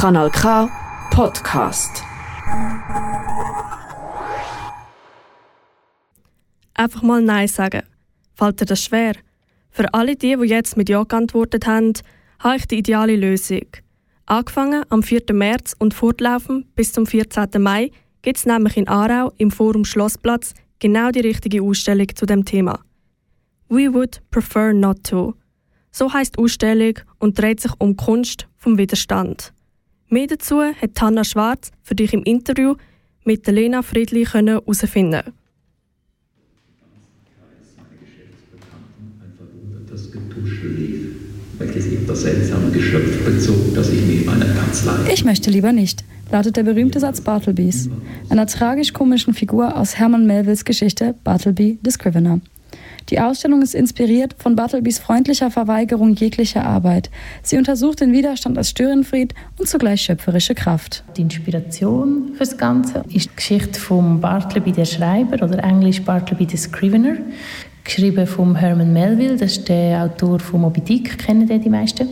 Kanal K Podcast. Einfach mal Nein sagen. Fällt dir das schwer? Für alle die, die jetzt mit Ja geantwortet haben, habe ich die ideale Lösung. Angefangen am 4. März und fortlaufend bis zum 14. Mai gibt es nämlich in Aarau im Forum Schlossplatz genau die richtige Ausstellung zu dem Thema. We would prefer not to. So heißt die Ausstellung und dreht sich um Kunst vom Widerstand. Mehr dazu hat Hanna Schwarz für dich im Interview mit Lena Friedli herausfinden lief, welches das seltsame Geschöpf bezog, das ich mir in meiner Kanzlei. Ich möchte lieber nicht, lautet der berühmte Satz Bartlebys, einer tragisch-komischen Figur aus Herman Melvilles Geschichte Bartleby the Scrivener. Die Ausstellung ist inspiriert von Bartlebys freundlicher Verweigerung jeglicher Arbeit. Sie untersucht den Widerstand als Störenfried und zugleich schöpferische Kraft. Die Inspiration für das Ganze ist die Geschichte von Bartleby der Schreiber oder englisch Bartleby the Scrivener, geschrieben von Herman Melville, das ist der Autor von Moby Dick, kennen die, meisten.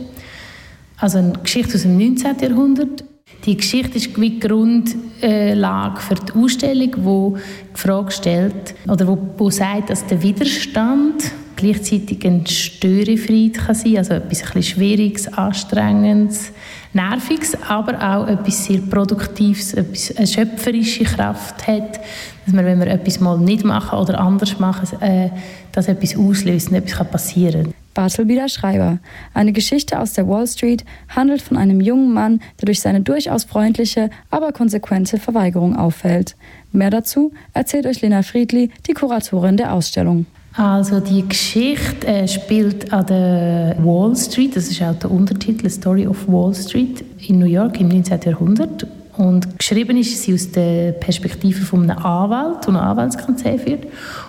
Also eine Geschichte aus dem 19. Jahrhundert. Die Geschichte ist wie Grundlage für die Ausstellung, wo die Frage stellt oder wo, wo sagt, dass der Widerstand gleichzeitig ein Störefried kann sein, also etwas ein Schwieriges, Anstrengendes, Nerviges, aber auch etwas sehr Produktives, etwas, eine schöpferische Kraft hat, dass man, wenn wir etwas mal nicht machen oder anders machen, äh, dass etwas auslöst und etwas passieren kann. Bartleby der Schreiber. Eine Geschichte aus der Wall Street handelt von einem jungen Mann, der durch seine durchaus freundliche, aber konsequente Verweigerung auffällt. Mehr dazu erzählt euch Lena Friedli, die Kuratorin der Ausstellung. Also die Geschichte äh, spielt an der Wall Street, das ist auch der Untertitel Story of Wall Street in New York im 19. Jahrhundert. Und geschrieben ist sie aus der Perspektive von einem Anwalt, der Anwaltskanzlei führt.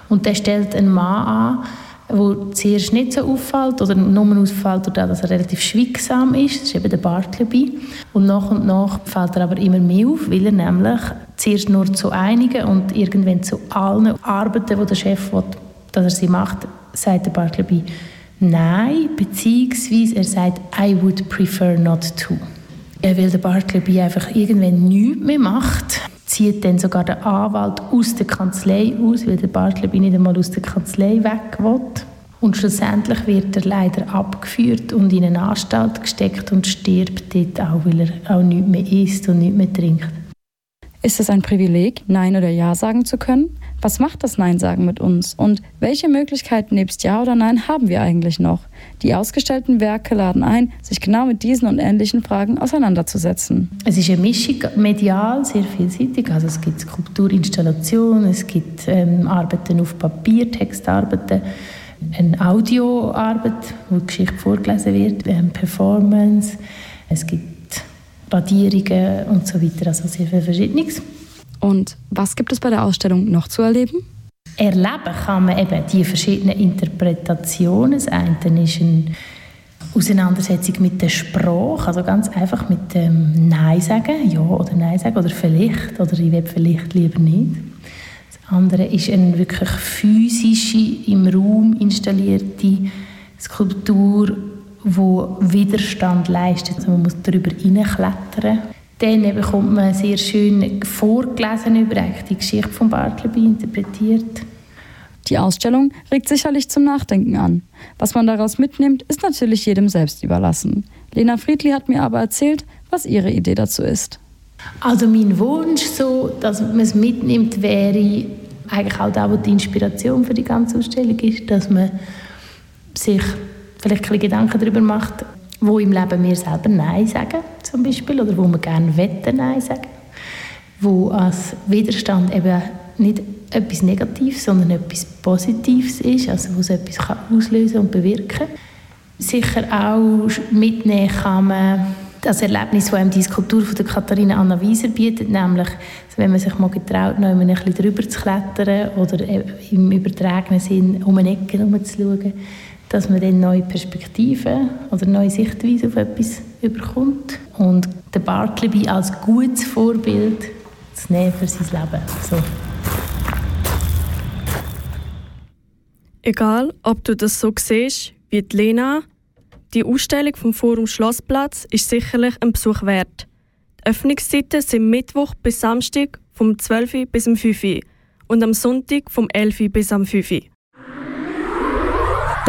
Und der stellt einen Mann an, der zuerst nicht so auffällt oder nur auffällt, dadurch, dass er relativ schweigsam ist. Das ist eben der Bartleby. Und nach und nach fällt er aber immer mehr auf, weil er nämlich zuerst nur zu einigen und irgendwann zu allen Arbeiten, die der Chef will, dass er sie macht, sagt der Bartleby Nein, beziehungsweise er sagt I would prefer not to. Er will der Bartleby einfach irgendwann nichts mehr macht, zieht dann sogar der Anwalt aus der Kanzlei aus, weil der Bartleby nicht einmal aus der Kanzlei weg will. Und schlussendlich wird er leider abgeführt und in eine Anstalt gesteckt und stirbt dort auch, weil er auch nichts mehr isst und nichts mehr trinkt. Ist es ein Privileg, Nein oder Ja sagen zu können? Was macht das Nein sagen mit uns? Und welche Möglichkeiten nebst Ja oder Nein haben wir eigentlich noch? Die ausgestellten Werke laden ein, sich genau mit diesen und ähnlichen Fragen auseinanderzusetzen. Es ist eine Mischung medial, sehr vielseitig. Also es gibt Skulpturinstallationen, es gibt ähm, Arbeiten auf Papier, Textarbeiten, eine Audioarbeit, wo die Geschichte vorgelesen wird, wir haben Performance, es gibt Radierungen und so weiter, also sehr viel Verschiedenes. Und was gibt es bei der Ausstellung noch zu erleben? Erleben kann man eben die verschiedenen Interpretationen. Das eine ist eine Auseinandersetzung mit der Sprache, also ganz einfach mit dem Nein sagen, ja oder Nein sagen oder vielleicht oder ich will vielleicht lieber nicht. Das andere ist eine wirklich physische, im Raum installierte Skulptur, wo Widerstand leistet. Also man muss darüber hineinklettern. Dann bekommt man sehr schön vorgelesen über die Geschichte von Bartleby interpretiert. Die Ausstellung regt sicherlich zum Nachdenken an. Was man daraus mitnimmt, ist natürlich jedem selbst überlassen. Lena Friedli hat mir aber erzählt, was ihre Idee dazu ist. Also mein Wunsch, so, dass man es mitnimmt, wäre eigentlich auch da, wo die Inspiration für die ganze Ausstellung ist, dass man sich vielleicht ein Gedanken darüber macht, wo im Leben wir selber Nein sagen, zum Beispiel, oder wo wir gerne wetten Nein sagen, wo als Widerstand eben nicht etwas Negatives, sondern etwas Positives ist, also wo es etwas kann auslösen und bewirken. Sicher auch mitnehmen kann man das Erlebnis, das einem die Skulptur von der Katharina Anna Wieser bietet, nämlich, wenn man sich mal getraut, noch ein bisschen drüber zu klettern oder im übertragenen Sinn um eine Ecke herumzuschauen, dass man dann neue Perspektiven oder neue Sichtweisen auf etwas überkommt und der Bartleby als gutes Vorbild zu nehmen für sein Leben. So. Egal, ob du das so siehst wie die Lena, die Ausstellung vom Forum Schlossplatz ist sicherlich ein Besuch wert. Die Öffnungszeiten sind Mittwoch bis Samstag vom 12 bis um 5 Uhr und am Sonntag vom 11 bis am 5 Uhr.